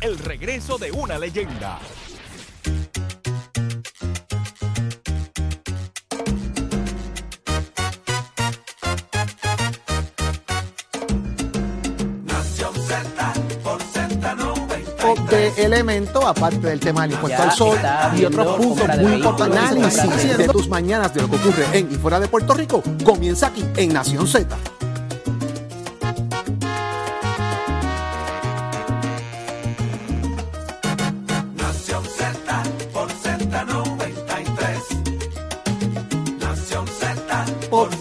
el regreso de una leyenda. de elemento, aparte del tema del impuesto Ya al sol y otros puntos muy importantes. Análisis de tus mañanas de lo que ocurre en y fuera de Puerto Rico comienza aquí en Nación Z.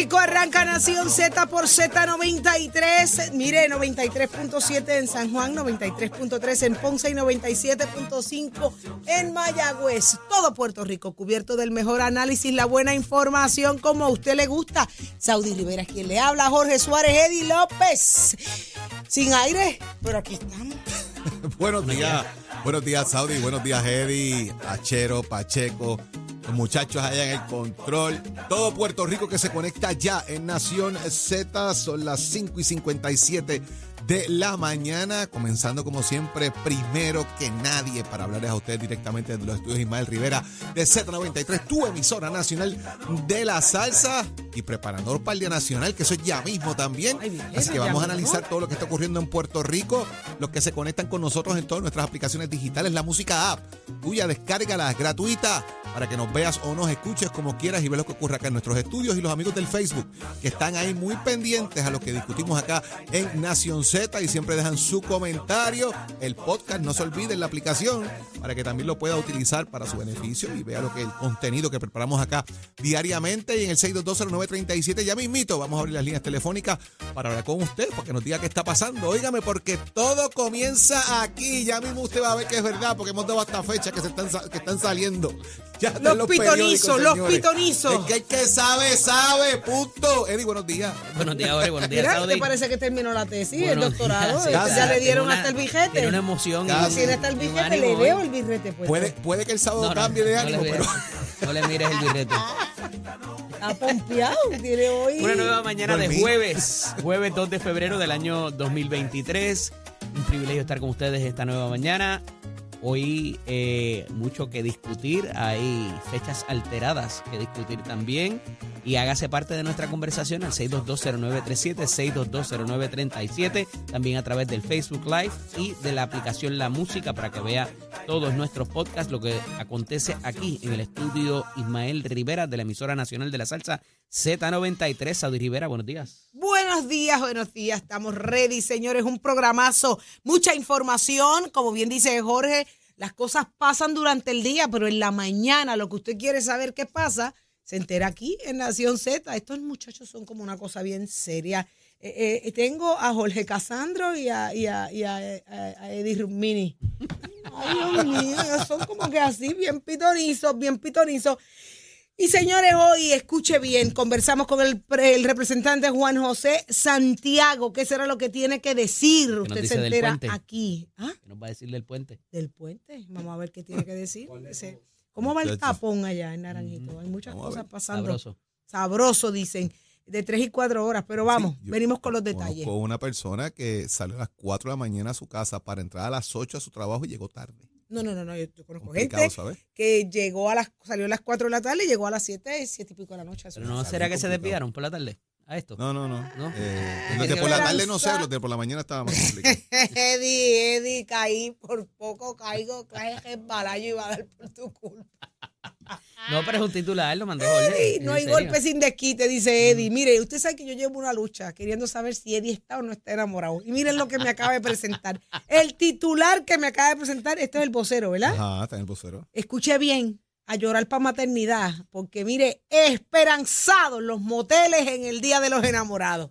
Rico. Arranca Nación Z por Z93. Mire, 93.7 en San Juan, 93.3 en Ponce y 97.5 en Mayagüez. Todo Puerto Rico cubierto del mejor análisis, la buena información como a usted le gusta. Saudi Rivera, quien le habla, Jorge Suárez, Eddie López. Sin aire, pero aquí estamos. Buenos días, buenos días Saudi, buenos días Eddie, Achero, Pacheco, muchachos allá en el control, todo Puerto Rico que se conecta ya en Nación Z, son las 5 y 57 de la mañana, comenzando como siempre, primero que nadie, para hablarles a ustedes directamente de los estudios Ismael Rivera de Z93, tu emisora nacional de la salsa y preparador para el Día Nacional, que eso es ya mismo también. Así que vamos a analizar todo lo que está ocurriendo en Puerto Rico, los que se conectan con nosotros en todas nuestras aplicaciones digitales, la música app, tuya, descárgala, es gratuita, para que nos veas o nos escuches como quieras y veas lo que ocurre acá en nuestros estudios y los amigos del Facebook, que están ahí muy pendientes a lo que discutimos acá en Nación Z y siempre dejan su comentario. El podcast, no se olviden la aplicación, para que también lo pueda utilizar para su beneficio y vea lo que el contenido que preparamos acá diariamente y en el 6220937 ya mismito vamos a abrir las líneas telefónicas para hablar con usted, porque nos diga qué está pasando. Óigame, porque todo comienza aquí. Ya mismo usted va a ver que es verdad, porque hemos dado hasta fecha que se que están saliendo. Ya Los los pitonizos, los pitonizos. Es que el que sabe, sabe, punto. Eddie, buenos días. Buenos días, Jorge. Buenos días, Mira. ¿te parece que terminó la tesis, el doctorado? días, ya le dieron una- hasta el billete. Tiene una emoción. y Casi. Tiene hasta el billete, le veo el billete. Pues, Puede, puede que el sábado No, no, cambie de ánimo, pero. No le mires el birrete. Está pompeado, tiene hoy. Una nueva mañana de jueves, jueves 2 de febrero del año 2023. Un privilegio estar con ustedes esta nueva mañana. Hoy eh, mucho que discutir, hay fechas alteradas que discutir también. Y hágase parte de nuestra conversación al 6220937, 6220937, también a través del Facebook Live y de la aplicación La Música para que vea todos nuestros podcasts, lo que acontece aquí en el estudio Ismael Rivera de la emisora nacional de la salsa Z93. Saudi Rivera, buenos días. Buenos días, buenos días. Estamos ready, señores. Un programazo, mucha información. Como bien dice Jorge, las cosas pasan durante el día, pero en la mañana lo que usted quiere saber qué pasa, se entera aquí en Nación Z. Estos muchachos son como una cosa bien seria. Eh, eh, tengo a Jorge Casandro y a, y a, y a- Eddie Rumini. Ay, Dios mío, son como que así, bien pitonizos, bien pitonizos. Y señores, hoy escuche bien, conversamos con el, pre- el representante Juan José Santiago, ¿qué será lo que tiene que decir? nos Usted dice se entera aquí. ¿Ah? ¿Qué nos va a decir del puente? Del puente. Vamos a ver qué tiene que decir. ¿Cómo va el tapón allá en Naranjito? Hay muchas cosas pasando. Sabroso. Sabroso, dicen. De tres y cuatro horas, pero vamos, Sí, venimos con los detalles. Conozco una persona que salió a las 4 de la mañana a su casa para entrar a las 8 a su trabajo y llegó tarde. No, no, no, no, yo, yo conozco Complicado, gente ¿sabes? que llegó a las, salió a las cuatro de la tarde y llegó a las siete, siete y pico de la noche. Pero no será que se desviaron por la tarde a esto. No, no, no. ¿No? Eh, los de por la tarde no sé, los de por la mañana estaba más complicado. Eddie, Eddie, caí, por poco caigo, cae el balayo y va a dar por tu culpa. No, pero es un titular, lo mandó Jorge. Eddie, no ¿En hay serio? golpe sin desquite, dice Eddie. Mire, usted sabe que yo llevo una lucha queriendo saber si Eddie está o no está enamorado. Y miren lo que me acaba de presentar. El titular que me acaba de presentar, este es el vocero, ¿verdad? Ajá, está en el vocero. Escuche bien, a llorar para maternidad, porque mire, esperanzados los moteles en el Día de los Enamorados.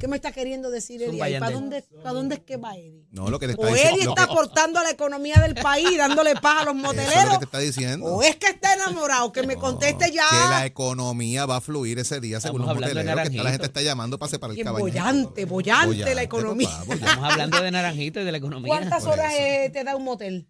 ¿Qué me está queriendo decir Eddie? ¿Para dónde, ¿Para dónde es que va Eddie? No, lo que te está O diciendo. Eddie está aportando a la economía del país, dándole paz a los Eso es lo moteleros. que te está diciendo. O es que está enamorado, que me conteste Que la ya. economía va a fluir ese día según Estamos los moteleros, que está- la gente está llamando para separar el Que cabañito. bollante, bollante la economía. papá, bollante. Estamos hablando de Naranjito y de la economía. ¿Cuántas horas eso. eh, te da un motel?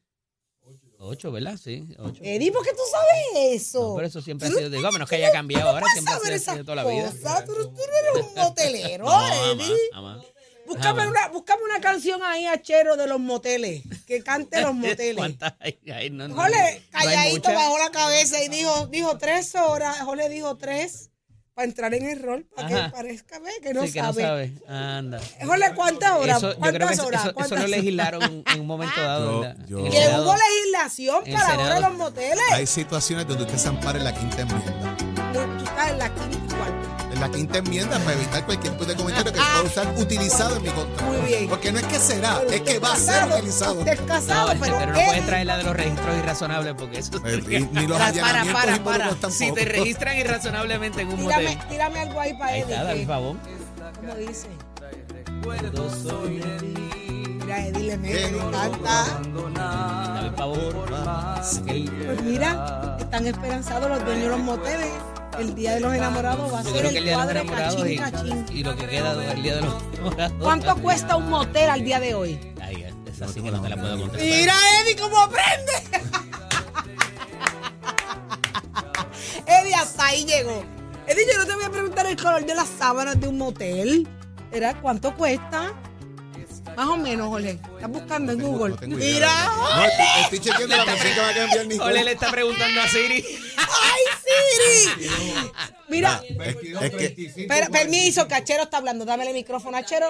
Ocho, ¿verdad? Sí, ocho. Eddie, ¿por qué tú sabes eso? No, pero eso siempre ha sido, digo, a menos que haya cambiado ahora, siempre ha sido toda la vida. cosas. Tú, tú no eres un motelero, No, Eddie. jamás. Búscame Jamás. una, búscame una canción ahí, Achero, de los moteles. Que cante los moteles. ¿Cuántas hay? Ay, no, no, Jole, calladito, bajó la cabeza y dijo, dijo tres horas. Jole dijo tres para entrar en el rol, para que Ajá. parezca ve, que no sí, que no sabe. sabe. Anda. Jole, ¿cuántas horas? Eso, yo ¿Cuántas creo que eso, horas? eso- eso ¿Cuántas lo horas? legislaron en un momento dado. Yo- ¿verdad? yo- Que hubo legislación En para ahora los moteles. Hay situaciones donde usted se ampara en la quinta enmienda. No, Tú estás en la quinta y cuarta. La quinta enmienda para evitar cualquier tipo de comentario que se pueda usar utilizado en mi contra. Ah. Muy bien. Porque no es que será, Pero es que va a ser utilizado. Usted es casado, No, pero, pero no Eddie- traer la de los registros irrazonables porque eso Eh, y- Ni los Para, para, para. tampoco. Si te registran irrazonablemente en un Tírame, motel. tírame algo ahí para está, dame que- favor. ¿Cómo dice? Mira, Eddie le mete, le encanta. Dame favor. Pues mira, están esperanzados los dueños de los moteles. El día de los enamorados va a ser el el día de los cuadre enamorados cachín, y, cachín. y lo que queda del día de los enamorados. ¿Cuánto cuesta un motel al día de hoy? Ay, esa sí que no te la puedo contestar. Mira, Eddie, cómo aprende. Eddie, hasta ahí llegó. Eddie, yo no te voy a preguntar el color de las sábanas de un motel. ¿Era cuánto cuesta? Más o menos, Jorge. Estás buscando en No Google. no. Mira, No, estoy, chequeando la canción que va a cambiar mi Ole le está preguntando a Siri. ¡Ay, Siri! Mira, Es, es que per- permiso, Cachero está hablando. Dame el micrófono a Chero.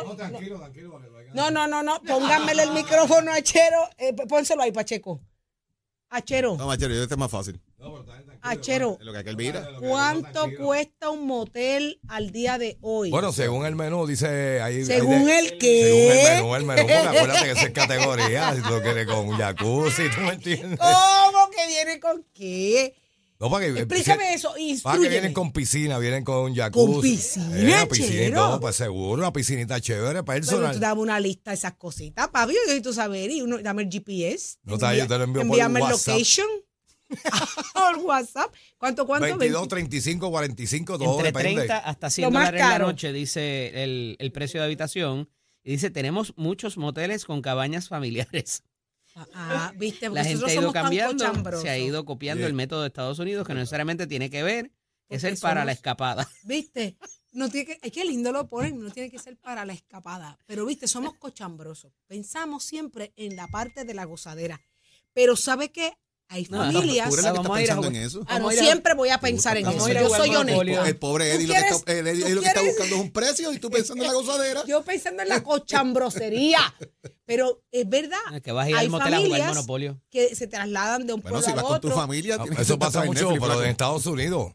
No, no, no, no. Pónganmele el micrófono a Chero. Eh, p- pónselo ahí, Pacheco. Achero, No, machero, yo este es más fácil. Achero. Es lo que aquel mira. ¿Cuánto cuesta un motel al día de hoy? Bueno, según el menú, dice ahí. ¿Según ahí de- el qué? Según el menú, el menú, porque acuérdate que eso es categoría. Si tú lo quieres con jacuzzi, ¿tú me entiendes? ¿Cómo que viene con qué? No, para que, Explícame eso, Para que vienen con piscina, vienen con jacuzzi. ¿Con piscina, Eh, una piscina y chero? todo, pues seguro, una piscinita chévere, Pero personal. tú dame una lista de esas cositas, papi. Yo necesito saber. Y uno, dame el GPS. No está yo te lo envío por Envíame el WhatsApp. location. por WhatsApp. ¿Cuánto, cuánto? 22, 35, 45, todo Entre depende. 30 hasta 100 Lo más dólares la noche, dice el, el precio de habitación. Y dice, tenemos muchos moteles con cabañas familiares. Ah, viste, La gente ha ido cambiando, se ha ido copiando el método de Estados Unidos, que no necesariamente tiene que ver, que es el para somos- la escapada. ¿Viste? No tiene que, ay, qué lindo lo ponen, no tiene que ser para la escapada. Pero, viste, somos cochambrosos. Pensamos siempre en la parte de la gozadera. Pero, ¿sabe qué? Hay No, familias. ¿Tú eres la que Vamos está a ir a pensando jugar. en eso? Ah, no, a a- siempre voy a pensar en eso. a a Yo soy honesta. El pobre ¿Tú Eddie lo que, está, lo que está buscando es un precio y tú pensando en la gozadera. Yo pensando en la cochambrosería. Pero es verdad. Ah, Que vas a ir hay al motel a jugar Monopolio. que se trasladan de un Bueno, pueblo si a vas con tu otro. familia, Ah, tienes que Eso pasa en mucho, Netflix, pero en Estados Unidos.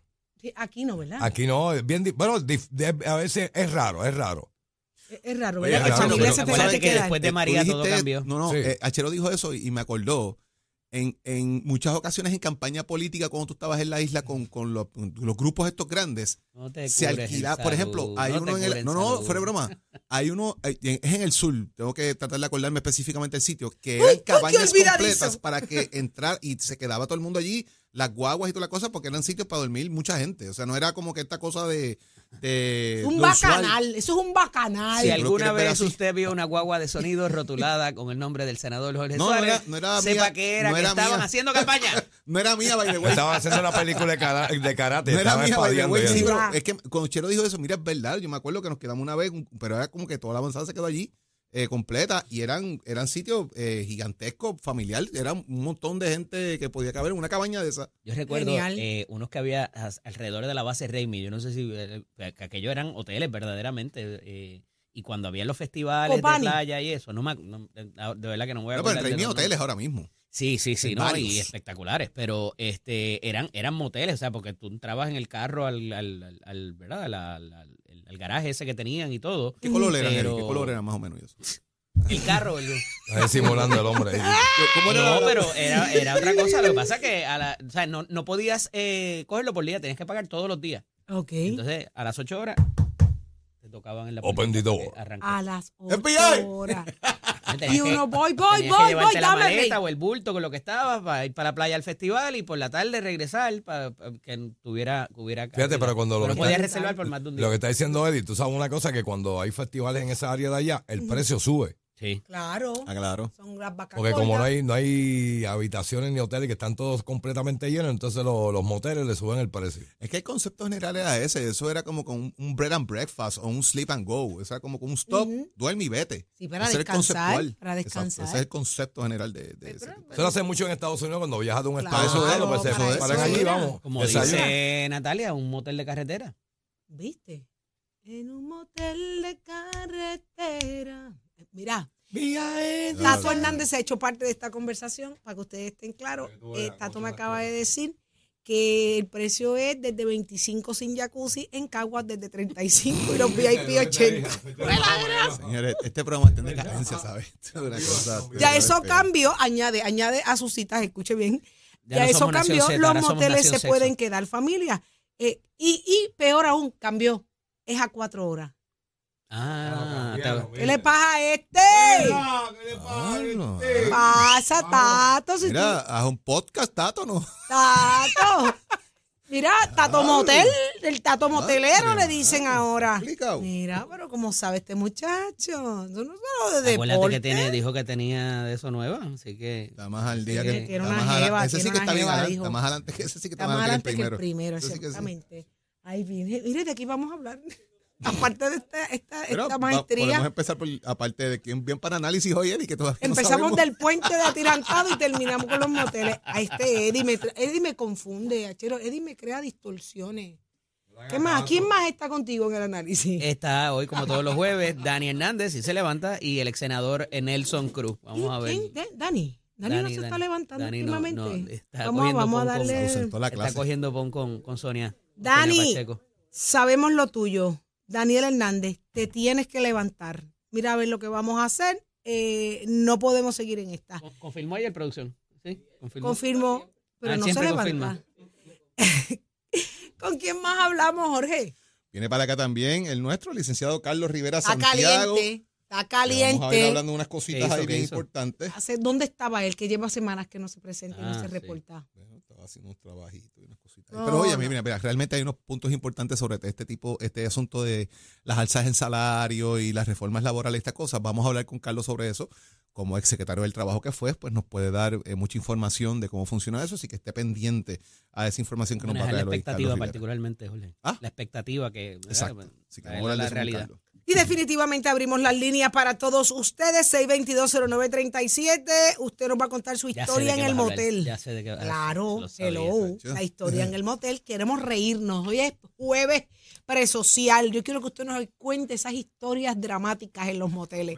Aquí no, ¿verdad? Aquí no, es bien. Bueno, a veces es raro, es raro. Es, es raro, Oye, ¿verdad? que pero se tengan acuérdate que después de María todo cambió. No, no, eh, Achero dijo eso y me acordó. En, en muchas ocasiones en campaña política, cuando tú estabas en la isla con, con los, con los grupos estos grandes, No se cubres en alquila, por ejemplo, hay no uno en el. No, no, fuera de broma. Hay uno, hay- es en el sur, tengo que tratar de acordarme específicamente el sitio, que eran cabañas olvidadizo. completas para que entrar y se quedaba todo el mundo allí, las guaguas y toda la cosa, porque eran sitios para dormir mucha gente. O sea, no era como que esta cosa de. de Un usual. bacanal, eso es un bacanal. Si Sí, alguna vez usted vio una guagua de sonido rotulada con el nombre del senador Jorge No, no Suárez, era- no era sepa mía, que era no que era estaban mía. haciendo campaña. No era mía, by the way. Estaban haciendo una película de, cara- de karate. No era mía, by the espadeando way, y sí, pero es que cuando Chero dijo eso, mira, es verdad. Yo me acuerdo que nos quedamos una vez, pero era como que toda la avanzada se quedó allí eh, completa y eran, eran sitios eh, gigantescos, familiar. Era un montón de gente que podía caber en una cabaña de esa. Yo recuerdo eh, unos que había alrededor de la base Raimi. Yo no sé si eh, que aquellos eran hoteles verdaderamente. eh, y cuando había los festivales Copani. de playa y eso, no, me, no, de verdad que no voy a No, pero los hoteles ahora mismo. Sí, sí, sí, no, y espectaculares, pero este eran eran moteles, o sea, porque tú entrabas en el carro al, al, al- al- ¿verdad? Al, al- al garaje ese que tenían y todo. ¿Qué color eran, Pero-? ¿Qué color eran más o menos? eso? El carro, el- Está simulando el hombre. ahí. ¿Cómo era No, la- pero era, era otra cosa. Lo que pasa es que a la, o sea, no, no podías eh, cogerlo por día, tenías que pagar todos los días. Ok. Entonces, a las 8 horas tocaban en la Open puertita the door. para que arranque. A las 8 FBI. horas. Y uno, voy, voy, voy, voy, la dame maleta o el bulto con lo que estabas para ir para la playa al festival y por la tarde regresar para, que tuviera, que hubiera Fíjate, pero cuando lo pero reservar por más de un día. Lo que está diciendo Eddie, tú sabes una cosa, que cuando hay festivales en esa área de allá, el precio sube. Sí. Claro. Ah, claro. Son las vacas Porque como no hay, no hay habitaciones ni hoteles que están todos completamente llenos, entonces lo- los moteles le suben el precio. Es que el concepto general era ese. Eso era como con un, bread and breakfast o un sleep and go. Eso era como con un stop, duerme y vete. Sí, para Ese era el descansar, conceptual. para Exacto, descansar. ese es el concepto general de, de ese tipo. Eso lo hace mucho en Estados Unidos cuando viajas de un Claro, estado a otro, pues se para eso paran allí, era. vamos. Como desayunan. dice Natalia, un motel de carretera. ¿Viste? En un motel de carretera. Mira, Viaje. Tato Hernández ha hecho parte de esta conversación, para que ustedes estén claros. Eh, Tato me acaba de decir que el precio es desde 25 sin jacuzzi, en Caguas desde 35 y los VIP 80. Señores, este programa está en decadencia, ¿sabes? Ya eso cambió, añade, añade a sus citas, escuche bien. Ya Ya, no eso cambió, Z, los moteles se sexo. pueden quedar familia. Eh, y, y peor aún, cambió, es a cuatro horas. Ah, ¿Qué le pasa a este? Ah, no. Pasa, Tato, si Mira, haz un podcast, Tato, ¿no? tú- Tato. Mira, Tato Motel, el Tato Motelero le dicen ahora. Explicado. Mira, pero como sabe este muchacho, eso no es solo de acuérdate deporte. que tiene, dijo que tenía de eso nueva, así que Está más al día Sí, que. tiene está una más jeva, adelante. Ese sí tiene que una está bien jeva, adelante. dijo. Está más adelante que ese sí que está Está más adelante que que el primero, Ese sí que sí. exactamente. Ahí viene. Mire, de aquí vamos a hablar. Aparte de esta, esta, Pero esta va- maestría. podemos empezar por, aparte de quién bien para análisis hoy, Eddie, que todavía no Empezamos del puente de atirantado y terminamos con los moteles. A este Eddie me, Eddie me confunde, achero. Eddie me crea distorsiones. ¿Qué más? ¿Quién más está contigo en el análisis? está hoy, como todos los jueves, Dani Hernández, y se levanta, y el ex senador Nelson Cruz. Vamos a ver. ¿Quién? ¿De- Dani. Dani, no Dani, se está Dani. levantando Dani no- últimamente. no, está vamos cogiendo vamos a pon con- darle. Está cogiendo pon con, con Sonia. Dani. Sonia. Sabemos lo tuyo. Daniel Hernández, te tienes que levantar. Mira a ver lo que vamos a hacer. Eh, no podemos seguir en esta. Con- Confirmó ayer producción. Sí, confirmó. Confirmo, pero Ah, no se levanta. ¿Con quién más hablamos, Jorge? Viene para acá también el nuestro, licenciado Carlos Rivera Santiago. caliente. Está que Vamos a ir caliente. hablando de unas cositas ahí ¿Qué bien hizo? importantes. Hace- ¿Dónde estaba él? Que lleva semanas que no se presenta y no Ah, se sí. reporta. Bueno, estaba haciendo unos trabajitos y unas cositas. No, Pero oye, no. mira, mira, realmente hay unos puntos importantes sobre este tipo, este asunto de las alzas en salario y las reformas laborales, estas cosas. Vamos a hablar con Carlos sobre eso. Como ex secretario del trabajo que fue, pues nos puede dar eh, mucha información de cómo funciona eso, así que esté pendiente a esa información que nos va a Manejar la hoy expectativa particularmente, Jorge. Ah. La expectativa que... ¿verdad? Exacto. Así que Traerla vamos a la hablar con realidad. Carlos. Y definitivamente abrimos las líneas para todos ustedes. 6220937. Usted nos va a contar su historia en el motel. ya sé de qué- Claro, hello, la historia en el motel. Queremos reírnos. Hoy es jueves presocial. Yo quiero que usted nos cuente esas historias dramáticas en los moteles.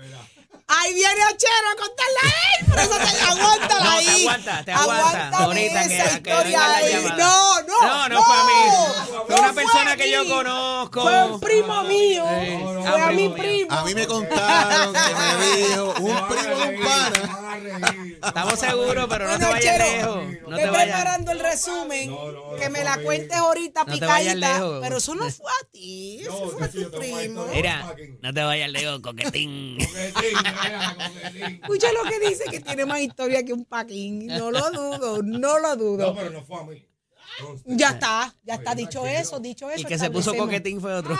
Ahí viene Achero a contarla a él, por eso te aguántala No, ahí. te aguanta, te aguanta. Que- esa que historia la ahí. No, no, No, no fue a mí. Fue no una persona a que yo conozco. Fue un primo mío. Sí. Fue Ah, a mi primo. A mí me contaron que me dijo un primo de un pana. Estamos seguros, pero no te vayas Chero, lejos. No estoy te vayas. preparando el resumen. que me la cuentes ahorita No te vayas picadita. lejos. Pero eso no fue a ti. Eso fue a tu primo. Mira, no te vayas lejos, coquetín. Escucha lo que dice que tiene más historia que un paquín. No lo dudo, no lo dudo. pero no fue a mí. Ya está, ya está dicho eso, dicho eso. El que se puso coquetín fue otro.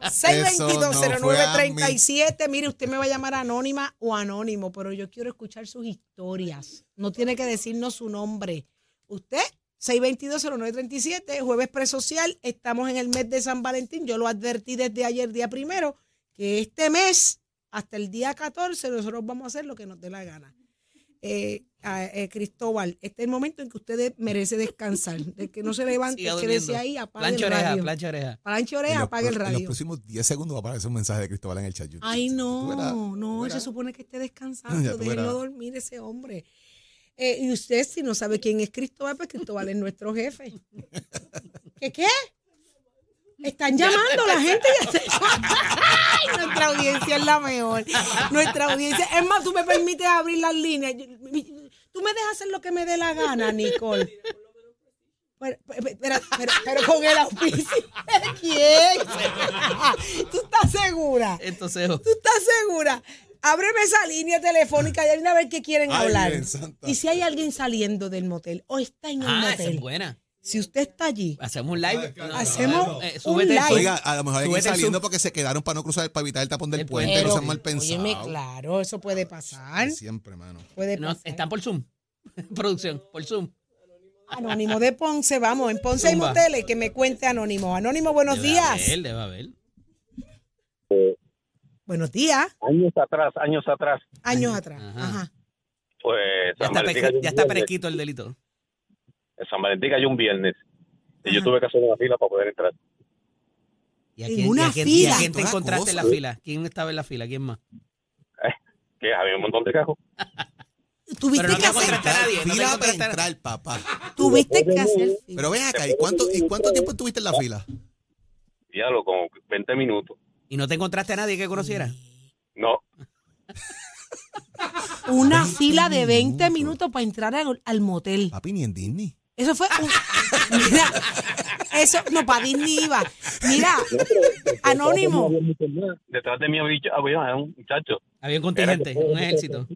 6220937. Mire, usted me va a llamar anónima o anónimo, pero yo quiero escuchar sus historias. No tiene que decirnos su nombre. Usted, 6220937, jueves presocial. Estamos en el mes de San Valentín. Yo lo advertí desde ayer, día primero, que este mes, hasta el día 14, nosotros vamos a hacer lo que nos dé la gana. Eh, a- eh, Cristóbal, este es el momento en que usted merece descansar. De que no se levante, durmiendo. ahí, apague el Plancha oreja, radio. plancha oreja. Plancha oreja, los apague el pro- En los radio. próximos 10 segundos va a aparecer un mensaje de Cristóbal en el chat. Ay, no, verás, no, se supone que esté descansando, déjenlo dormir ese hombre. Eh, y usted, si no sabe quién es Cristóbal, pues Cristóbal es nuestro jefe. ¿Qué qué? Están llamando la gente. ya se- Ay, nuestra audiencia es la mejor. Nuestra audiencia. Es más, tú me permites abrir las líneas. Yo- mi- Tú me dejas hacer lo que me dé la gana, Nicole. Pero, pero, pero- pero- pero con el auspicio de quién? ¿Tú estás segura? Entonces, ¿Tú estás segura? Ábreme esa línea telefónica y a ver qué quieren Ay, hablar. Y si hay alguien saliendo del motel o está en el ah, esa motel. es buena. Si usted está allí, Hacemos un live. Hacemos eh, un live. Oiga, a lo mejor hay que ir Súbete el saliendo porque se quedaron para no cruzar, para evitar el tapón del El puente, puente. no sean mal óyeme, pensados. claro, eso puede pasar. Siempre, mano. Puede No, pasar. están por Zoom. Producción, por Zoom. Anónimo de Ponce, vamos. En Ponce hay Zumba. moteles que me cuente Anónimo. Anónimo, buenos Debe días. haber, debe haber. Buenos días. años atrás, años atrás, Años atrás. Ajá. Ajá. pues Ya está, Valentín peque- cayó un ya está viernes. el delito. San Valentín cayó un viernes y Ajá. yo tuve que hacer una fila para poder entrar. ¿Y a En quién, y una a quién- fila. y a quién te encontraste en la fila? ¿Quién estaba en la fila? ¿Quién más? Que había un montón de cajos. Tuviste no que hacer, encontraste a nadie. no te Fila para entrar, papá. tuviste que hacer. fila. Pero ven acá, ¿y cuánto, ¿y cuánto tiempo estuviste en la fila? Ya lo como 20 minutos. ¿Y no te encontraste a nadie que conociera? No, Una fila de 20 minutos para entrar al, al motel. Papi, ni en Disney. Eso fue un- Mira, eso, no, para Disney iba. Mira, Anónimo. detrás de mí había había un muchacho. Había un contingente, un ejército.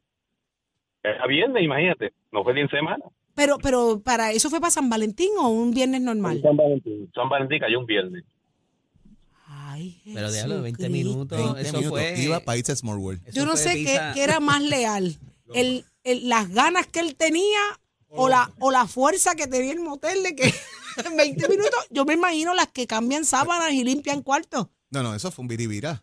Era viernes, imagínate. No fue ni en semana. Pero, pero para eso fue para San Valentín o un viernes normal. San Valentín. San Valentín cayó un viernes. Ay, Pero déjalo, 20 Jesucristo. minutos. 20 eso minutos. fue. Iba para irse a Small World. eso Yo no fue sé qué, qué era más leal. El, el- las ganas que él tenía o la, o la fuerza que tenía el motel de que en 20 minutos, yo me imagino las que cambian sábanas y limpian cuartos. No, no, eso fue un biribirá.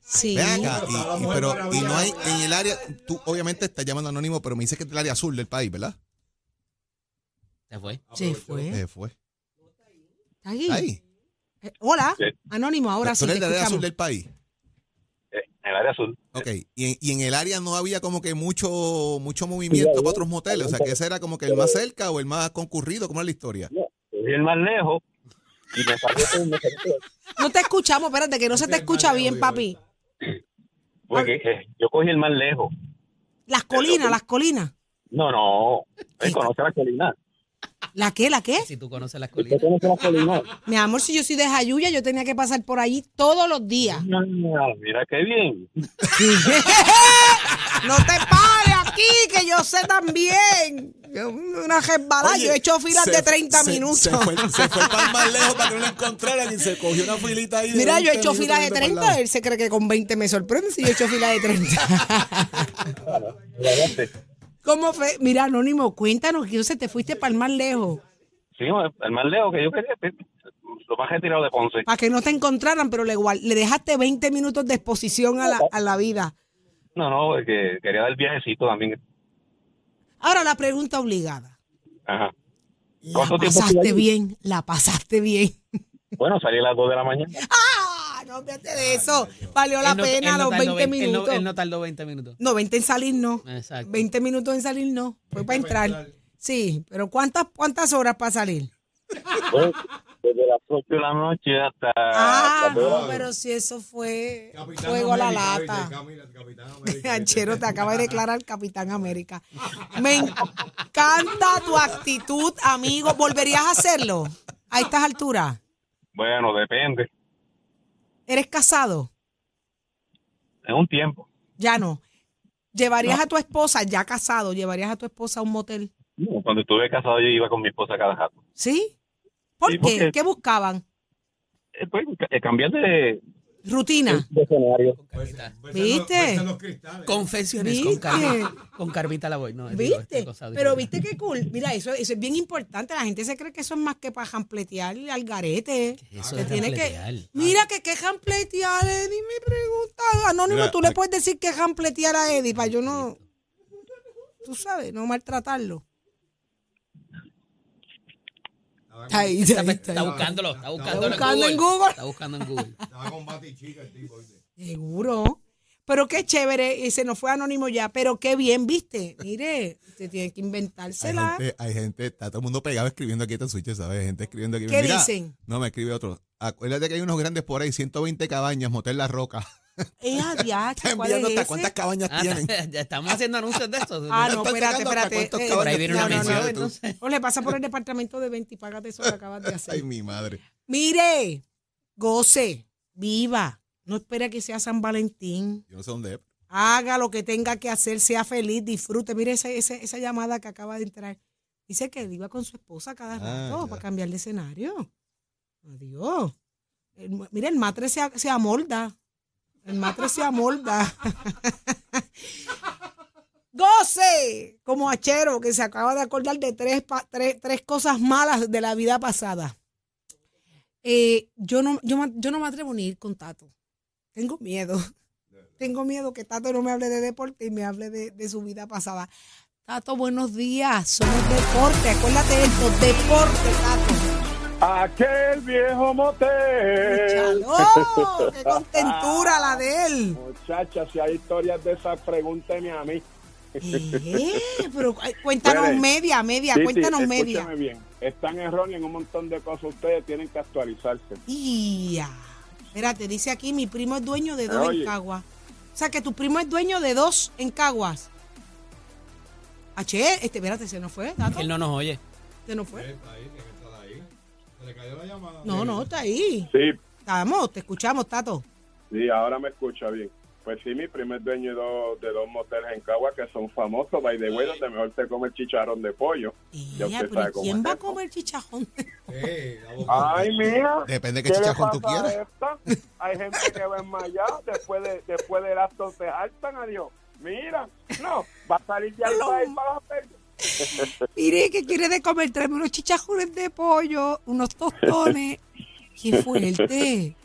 Sí. Ven acá, y, y- pero, y no hay en el área, tú obviamente estás llamando anónimo, pero me dices que es del área azul del país, ¿verdad? Se fue. Se fue. Eh, fue. ¿Está ahí? Ahí. Eh, hola. Anónimo, ahora ¿Tú sí eres te del área azul escuchamos. del país? En el área azul. Ok, y en, y en el área no había como que mucho mucho movimiento para otros moteles, o sea que ese era como que el más cerca o el más concurrido, ¿cómo es la historia? Cogí el más lejos y me salió me No te escuchamos, espérate, que no se te escucha bien, papi. Porque eh, yo cogí el más lejos. Las colinas, las colinas. No, no. Él conoce la colina. ¿La qué, la qué? Si tú conoces las ¿Usted colinas. conoce la colina? Mi amor, si yo soy de Jayuya, yo tenía que pasar por allí todos los días. Ah, mira qué bien. No te pares aquí, que yo sé también. Una resbalada, Oye, yo he hecho filas se- de 30 se- minutos. Se fue, se fue para el más lejos para que no lo encontraran y se cogió una filita ahí. Mira, yo he 20 hecho filas de yendo para el 30, lado. él se cree que con 20 me sorprende si yo he hecho filas de 30. ¿Cómo fue? Mira, Anónimo, cuéntanos que se te fuiste para el más lejos, Sí, el más lejos que yo quería, lo más retirado de Ponce. para que no te encontraran, pero le, guar- le dejaste 20 minutos de exposición a la, a la vida. No, no, que quería dar el viajecito también. Ahora la pregunta obligada. Ajá. ¿La ¿Cuánto tiempo estuvo pasaste bien? ¿La pasaste bien? Bueno, salí a las 2 de la mañana. ¡Ah! No fíjate de eso. Valió la Él no- pena no los tardó 20 él no- minutos. Él no tardó 20 minutos. No, 20 en salir no. Exacto. 20 minutos en salir no. Fue para entrar. Sí, pero ¿cuántas, cuántas horas para salir? Pues, desde las 8 de la noche hasta Ah, no, pero si eso fue Capitán fuego a la América, lata. ¿viste? Camila, Capitán América. Anchero, te acaba de declarar Capitán América. Me encanta tu actitud, amigo. ¿Volverías a hacerlo a estas alturas? Bueno, depende. ¿Eres casado? En un tiempo. Ya no. ¿Llevarías a tu esposa, ya casado, llevarías a tu esposa a un motel? No, Cuando estuve casado yo iba con mi esposa cada rato. ¿Sí? ¿Por Sí, qué? porque- ¿Qué buscaban? Eh, pues, eh, cambiar de, Rutina. de escenario. ¿Viste? Besan los cristales. Confesiones con. Carmita. Con Carmita la voy. No, ¿Viste? Pero viste qué cool. Mira, eso, eso es bien importante. La gente se cree que eso es más que para jampletear al garete. eso Te de tiene que. jampletear? Mira que qué jampletear, Eddie me pregunta. Anónimo, Mira, tú le puedes decir que jampletear a Eddie para yo no. Tú sabes, no maltratarlo. Está ahí, Está, está ahí, está está ahí. buscándolo, está buscándolo buscando en en Google. Google. Está buscando en Google. Estaba con bati chica el tipo. Seguro. Pero qué chévere, y se nos fue anónimo ya, pero qué bien, viste. Mire, usted tiene que Hay inventársela. gente, hay gente, está todo el mundo pegado escribiendo aquí en Switch, ¿sabes? Gente escribiendo aquí. ¿Qué Mira, dicen? No, me escribe otro. Acuérdate que hay unos grandes por ahí, 120 cabañas, Motel La Roca. Eh, adiache, ¿cuál es hasta ese? cuántas cabañas Ah, tienen. ya estamos haciendo anuncios de esto. Ah, no, espérate, espérate. Eh, Por ahí viene una no, no, mención, no. O le pasa por el departamento de 20 y págate eso que acabas de Ay, hacer. mi madre. Mire, goce, viva. No espera que sea San Valentín. Yo no sé dónde es. Haga lo que tenga que hacer, sea feliz, disfrute. Mire esa, esa, esa llamada que acaba de entrar. Dice que iba con su esposa cada Ah, rato ya. para cambiar de escenario. Adiós. El mira, el matre se, se amolda. El matre se amolda. ¡Goce! Como Achero, que se acaba de acordar de tres, tres, tres cosas malas de la vida pasada. Eh, yo, no, yo, yo no me atrevo ni ir con Tato. Tengo miedo. Tengo miedo que Tato no me hable de deporte y me hable de, de su vida pasada. Tato, buenos días. Somos deporte. Acuérdate de esto. Deporte, Tato. Aquel viejo motel. ¡Chalo! ¡Qué contentura la de él! Muchacha, si hay historias de esas, pregúnteme a mí. Eh, pero cuéntanos media, media, Sí, sí, cuéntanos escúchame media. bien. Están erróneos en un montón de cosas. Ustedes tienen que actualizarse. Ya. Espérate, dice aquí, mi primo es dueño de dos Oye. en Caguas. O sea, que tu primo es dueño de dos en Caguas. H, este, espérate, se nos fue, Tato. Él no nos oye. Se nos fue. Le cayó la llamada. No, no, está ahí. Sí, Estamos, te escuchamos, Tato. sí, ahora me escucha bien. Pues sí, mi primer dueño de dos, de dos moteles en Cagua que son famosos, by the way, donde mejor se come el chicharrón de pollo. Ya pero ¿quién va a comer boca. Ay, mira. Depende de qué chicharrón tú quieras. Hay gente que va enmayado después, de, después del acto se alzan adiós. Mira, no, va a salir de al país para la. Mire, que quiere de comer? Tráeme unos chichajones de pollo, unos tostones. ¡Qué fuerte!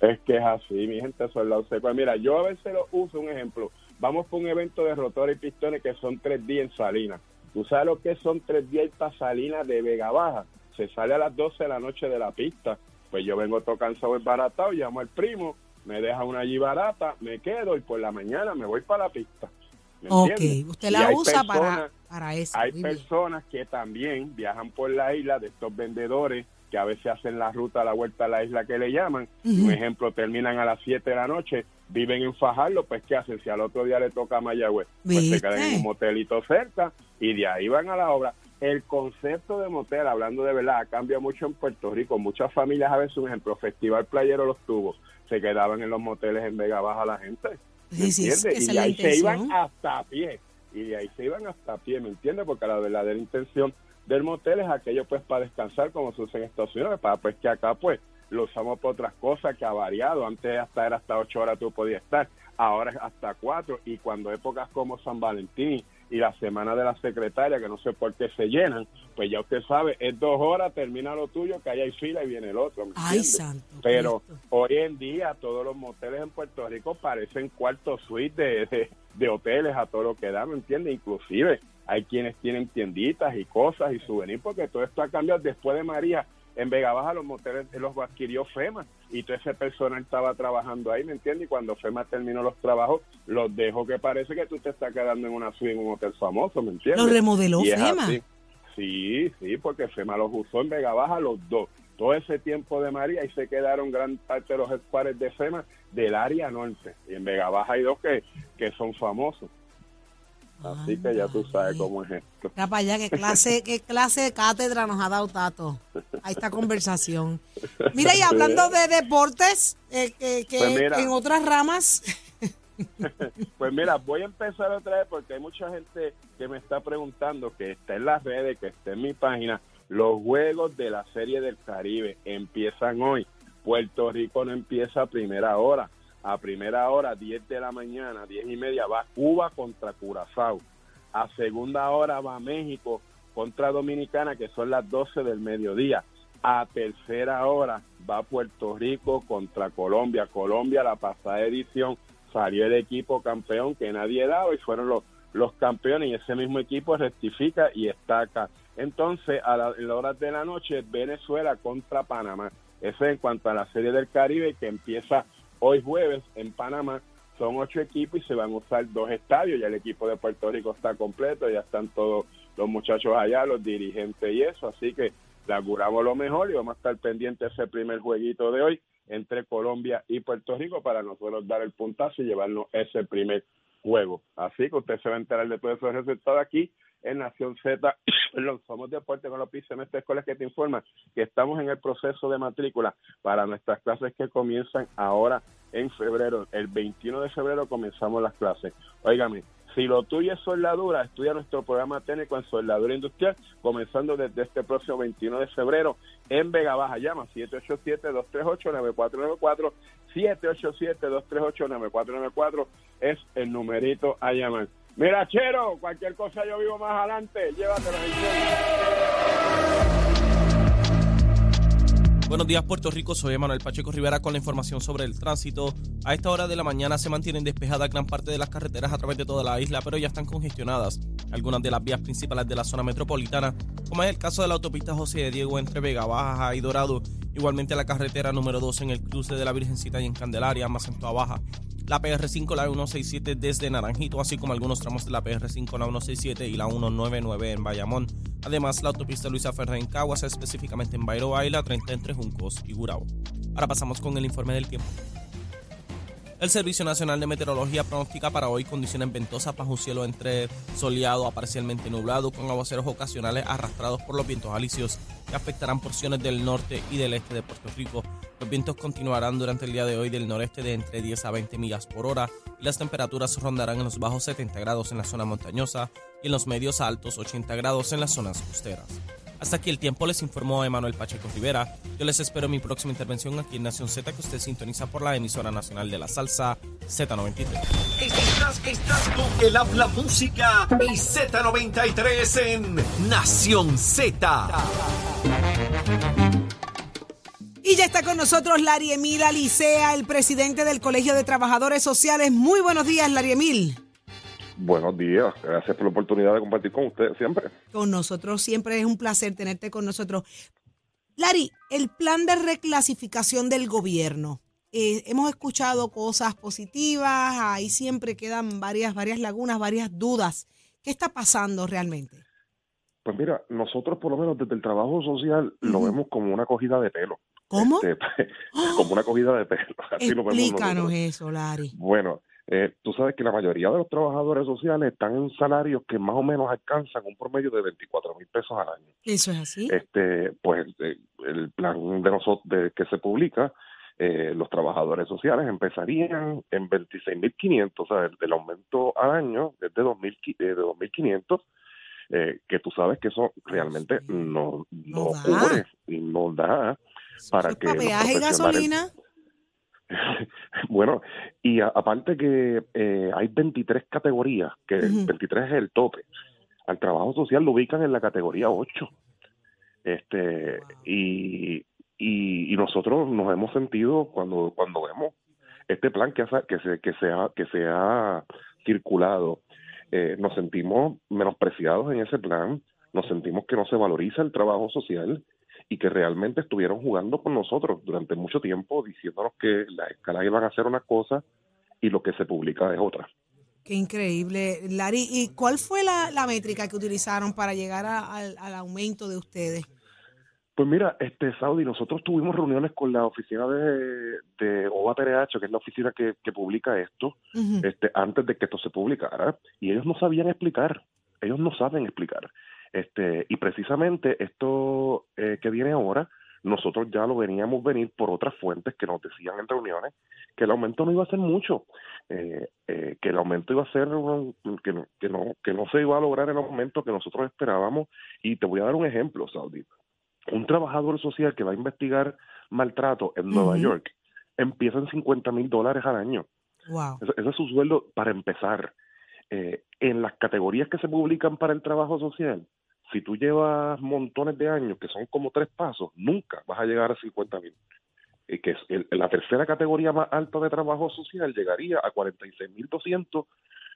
Es que es así, mi gente, eso es la Pues mira, yo a veces lo uso, un ejemplo. Vamos por un evento de rotores y pistones que son tres días en Salinas. ¿Tú sabes lo que son tres días para Salinas de Vega Baja? Se sale a las 12 de la noche de la pista. Pues yo vengo tocando sobre baratado, llamo al primo, me deja una allí barata, me quedo y por la mañana me voy para la pista. ¿Me Ok, entiendes? usted la usa personas- para eso. hay muy bien. personas que también viajan por la isla de estos vendedores que a veces hacen la ruta a la vuelta a la isla que le llaman. Un ejemplo, terminan a las 7 de la noche, viven en Fajardo, pues ¿qué hacen? Si al otro día le toca a Mayagüez, pues se quedan en un motelito cerca y de ahí van a la obra. El concepto de motel, hablando de verdad, cambia mucho en Puerto Rico. Muchas familias, a veces, un ejemplo, Festival Playero Los Tubos, se quedaban en los moteles en Vega Baja la gente. ¿me Sí, y ahí se iban hasta a pie. Y de ahí se iban hasta pie, ¿me entiendes? Porque la verdadera intención del motel es aquello pues para descansar como se usa en Estados Unidos, para pues que acá pues lo usamos para otras cosas que ha variado. Antes hasta era hasta ocho horas tú podías estar, ahora es hasta cuatro y cuando épocas como San Valentín y la semana de la secretaria, que no sé por qué se llenan, pues ya usted sabe, es dos horas, termina lo tuyo, que ahí hay fila y viene el otro. ¿me Ay, entiende? santo. Pero Cristo. hoy en día todos los moteles en Puerto Rico parecen cuartos suites de, de, de hoteles a todo lo que da, ¿me entiendes? Inclusive hay quienes tienen tienditas y cosas y souvenirs porque todo esto ha cambiado después de María. En Vega Baja los moteles los adquirió FEMA y todo ese personal estaba trabajando ahí, ¿me entiendes? Y cuando FEMA terminó los trabajos, los dejó que parece que tú te estás quedando en una suite en un hotel famoso, ¿me entiendes? Lo remodeló FEMA. así. Sí, sí, porque FEMA los usó en Vega Baja los dos. Todo ese tiempo de María y se quedaron gran parte de los headquarters de FEMA del área norte. Y en Vega Baja hay dos que, que son famosos. Así que ya tú sabes cómo es esto. Mira para allá, qué clase, qué clase de cátedra nos ha dado Tato a esta conversación. Mira, y hablando de deportes, eh, que, que Pues mira. en otras ramas, Pues mira, voy a empezar otra vez porque hay mucha gente que me está preguntando, que está en las redes, que está en mi página. Los juegos de la Serie del Caribe empiezan hoy. Puerto Rico no empieza a primera hora. A primera hora, 10 de la mañana, 10 y media, va Cuba contra Curazao. A segunda hora va México contra Dominicana, que son las 12 del mediodía. A tercera hora va Puerto Rico contra Colombia. Colombia, la pasada edición, salió el equipo campeón que nadie daba y fueron los, los campeones y ese mismo equipo rectifica y está acá. Entonces, a las horas de la noche, Venezuela contra Panamá. Eso en cuanto a la Serie del Caribe que empieza hoy jueves en Panamá. Son ocho equipos y se van a usar dos estadios. Ya el equipo de Puerto Rico está completo, ya están todos los muchachos allá, los dirigentes y eso. Así que le auguramos lo mejor y vamos a estar pendientes de ese primer jueguito de hoy entre Colombia y Puerto Rico para nosotros dar el puntazo y llevarnos ese primer juego. Así que usted se va a enterar de todos esos resultados aquí en Nación Z. Perdón, somos deporte con los pisos en esta escuela que te informa que estamos en el proceso de matrícula para nuestras clases que comienzan ahora en febrero. El 21 de febrero comenzamos las clases. Óigame, Si lo tuyo es soldadura, estudia nuestro programa técnico en soldadura industrial, comenzando desde este próximo 21 de febrero en Vega Baja. Llama 787-238-9494. 787-238-9494 es el numerito a llamar. Mira, Chero, cualquier cosa yo vivo más adelante. Llévatelo. Buenos días, Puerto Rico. Soy Emanuel Pacheco Rivera con la información sobre el tránsito. A esta hora de la mañana se mantienen despejadas gran parte de las carreteras a través de toda la isla, pero ya están congestionadas algunas de las vías principales de la zona metropolitana, como es el caso de la autopista José de Diego entre Vega Baja y Dorado, igualmente la carretera número 2 en el cruce de la Virgencita y en Candelaria, más en Toa Baja. La PR5, la 167 desde Naranjito, así como algunos tramos de la PR5, la 167 y la 199 en Bayamón. Además, la autopista Luisa Ferrer en Caguas, específicamente en Bairoa y la 30 entre Juncos y Gurabo. Ahora pasamos con el informe del tiempo. El Servicio Nacional de Meteorología pronostica para hoy condiciones ventosas bajo un cielo entre soleado a parcialmente nublado con aguaceros ocasionales arrastrados por los vientos alisios que afectarán porciones del norte y del este de Puerto Rico. Los vientos continuarán durante el día de hoy del noreste de entre 10 a 20 millas por hora y las temperaturas rondarán en los bajos 70 grados en la zona montañosa y en los medios altos 80 grados en las zonas costeras. Hasta aquí el tiempo, les informó Emanuel Pacheco Rivera. Yo les espero en mi próxima intervención aquí en Nación Z, que usted sintoniza por la emisora nacional de la salsa Z93. Estás, estás el habla música y Z93 en Nación Z. Y ya está con nosotros Lari Emil Alicea, el presidente del Colegio de Trabajadores Sociales. Muy buenos días, Lari Emil. Buenos días, gracias por la oportunidad de compartir con ustedes siempre. Con nosotros siempre es un placer tenerte con nosotros. Lari, el plan de reclasificación del gobierno. Eh, hemos escuchado cosas positivas, ahí siempre quedan varias, varias lagunas, varias dudas. ¿Qué está pasando realmente? Pues mira, nosotros por lo menos desde el trabajo social lo vemos como una cogida de pelo. ¿Cómo? Este, como una cogida de pelo. Así lo vemos Explícanos nosotros. eso, Lari. Bueno, eh, tú sabes que la mayoría de los trabajadores sociales están en salarios que más o menos alcanzan un promedio de 24 mil pesos al año. ¿Eso es así? Este, pues eh, el plan de nosotros de, que se publica, eh, los trabajadores sociales empezarían en 26.500, o sea, el, el aumento al año es de 2.000, qui- eh, de 2.500, eh, que tú sabes que eso realmente no, no, da. cubre y no da para Eso es que para peaje y gasolina. bueno, y a- aparte que eh, hay 23 categorías, que el Ujú. 23 es el tope. Al trabajo social lo ubican en la categoría 8. Este, y, y, y nosotros nos hemos sentido cuando cuando vemos este plan que, ha- que, se, que, se ha, que se ha circulado, eh, nos sentimos menospreciados en ese plan, nos sentimos que no se valoriza el trabajo social y que realmente estuvieron jugando con nosotros durante mucho tiempo diciéndonos que las escalas iban a hacer una cosa y lo que se publica es otra. Qué increíble, Lari. ¿Y cuál fue la, la métrica que utilizaron para llegar a- al, al aumento de ustedes? Pues mira, este Saudi, nosotros tuvimos reuniones con la oficina de, de OATRH, que es la oficina que, que publica esto, este, antes de que esto se publicara, y ellos no sabían explicar, ellos no saben explicar. Este, y precisamente esto eh, que viene ahora, nosotros ya lo veníamos venir por otras fuentes que nos decían en reuniones que el aumento no iba a ser mucho, eh, eh, que el aumento iba a ser un- que, no, que no que no se iba a lograr el aumento que nosotros esperábamos. Y te voy a dar un ejemplo, Saudi. Un trabajador social que va a investigar maltrato en Nueva. York empieza en 50 mil dólares al año. Wow. Ese, ese es su sueldo para empezar. Eh, en las categorías que se publican para el trabajo social, si tú llevas montones de años, que son como tres pasos, nunca vas a llegar a 50 mil. Y que la tercera categoría más alta de trabajo social llegaría a 46.200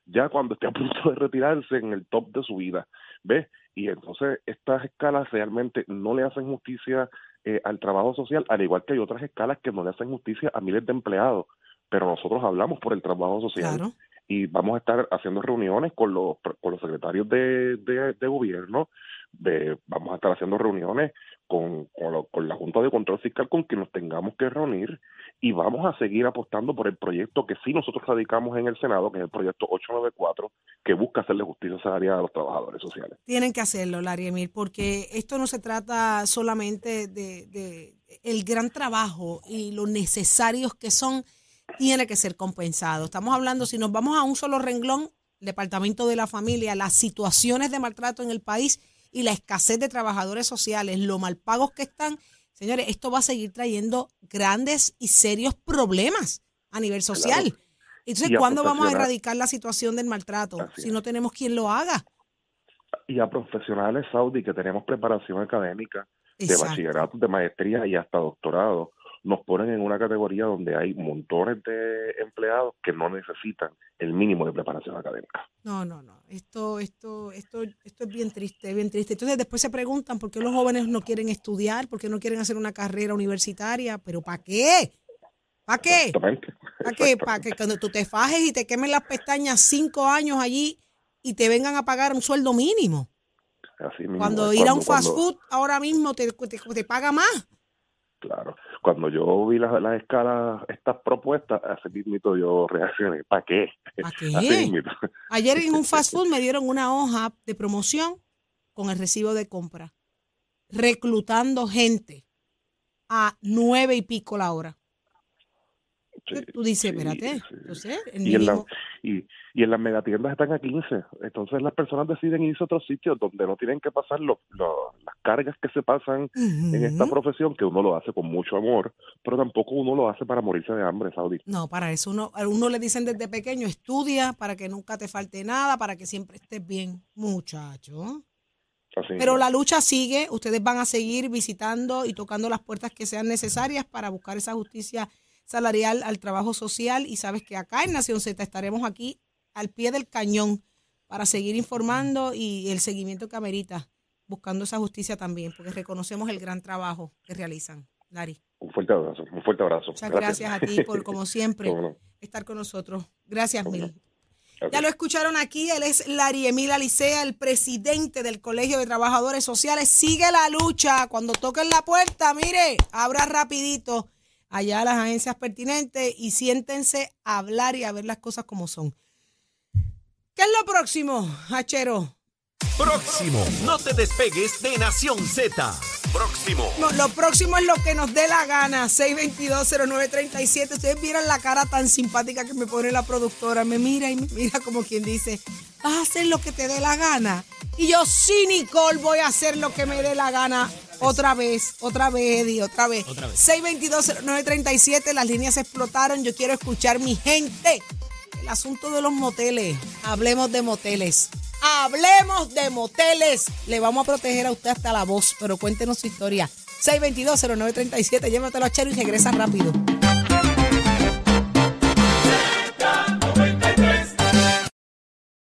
ya cuando esté a punto de retirarse en el top de su vida. ¿Ves? Y entonces estas escalas realmente no le hacen justicia eh, al trabajo social, al igual que hay otras escalas que no le hacen justicia a miles de empleados. Pero nosotros hablamos por el trabajo social. Y vamos a estar haciendo reuniones con los, con los secretarios de, de, gobierno, de, vamos a estar haciendo reuniones con, con, lo- con la Junta de Control Fiscal con quien nos tengamos que reunir y vamos a seguir apostando por el proyecto que sí nosotros radicamos en el Senado, que es el proyecto 894, que busca hacerle justicia salarial a los trabajadores sociales. Tienen que hacerlo, Lari Emil, porque esto no se trata solamente de, de el gran trabajo y lo necesarios que son, tiene que ser compensado. Estamos hablando, si nos vamos a un solo renglón, Departamento de la Familia, las situaciones de maltrato en el país y la escasez de trabajadores sociales, lo mal pagos que están, señores, esto va a seguir trayendo grandes y serios problemas a nivel social. Entonces, ¿cuándo vamos a erradicar la situación del maltrato Así si es. no tenemos quien lo haga? Y a profesionales Saudi que tenemos preparación académica de bachillerato, de maestría y hasta doctorado, nos ponen en una categoría donde hay montones de empleados que no necesitan el mínimo de preparación académica. No, no, no. Esto, esto, esto, esto es bien triste, bien triste. Entonces después se preguntan por qué los jóvenes no quieren estudiar, por qué no quieren hacer una carrera universitaria, pero ¿para qué? ¿Para qué? Exactamente. ¿Para qué? Para que cuando tú te fajes y te quemen las pestañas cinco años allí y te vengan a pagar un sueldo mínimo. Así mismo Cuando ir a un fast cuando- food ahora mismo te, te, te paga más. Claro. Cuando yo vi las, las escalas, estas propuestas, así mismito yo reaccioné. ¿Para qué? ¿Para qué? Ayer en un fast food me dieron una hoja de promoción con el recibo de compra, reclutando gente a nueve y pico la hora. Sí, Tú dices, sí, espérate, sí. entonces, el mínimo- y, y en las megatiendas están a 15. Entonces las personas deciden irse a otros sitios donde no tienen que pasar lo- lo- las cargas que se pasan en esta profesión, que uno lo hace con mucho amor, pero tampoco uno lo hace para morirse de hambre, Saudi. No, para eso uno, a uno le dicen desde pequeño, estudia para que nunca te falte nada, para que siempre estés bien, muchacho. Así Pero la lucha sigue, ustedes van a seguir visitando y tocando las puertas que sean necesarias para buscar esa justicia salarial al trabajo social y sabes que acá en Nación Z estaremos aquí al pie del cañón para seguir informando y el seguimiento que amerita, buscando esa justicia también, porque reconocemos el gran trabajo que realizan. Lari, Un fuerte abrazo, un fuerte abrazo. muchas gracias, a ti por, como siempre, no. estar con nosotros. Gracias no. mil. Ya lo escucharon aquí, él es Lari Emil Alicea, el presidente del Colegio de Trabajadores Sociales. Sigue la lucha. Cuando toquen la puerta, mire, abra rapidito allá a las agencias pertinentes y siéntense a hablar y a ver las cosas como son. ¿Qué es lo próximo, Hachero? Próximo. No te despegues de Nación Z. Próximo. No, lo próximo es lo que nos dé la gana. 6220937. Ustedes vieran la cara tan simpática que me pone la productora. Me mira y me mira como quien dice, ¿vas a hacer lo que te dé la gana? Y yo, sí, Nicole, voy a hacer lo que me dé la gana. Otra vez, otra vez, Eddie, otra vez. Otra vez. 6220937. Las líneas explotaron. Yo quiero escuchar mi gente. El asunto de los moteles. Hablemos de moteles. Hablemos de moteles. Le vamos a proteger a usted hasta la voz, pero cuéntenos su historia. 622-0937, llévatelo a Chero y regresa rápido.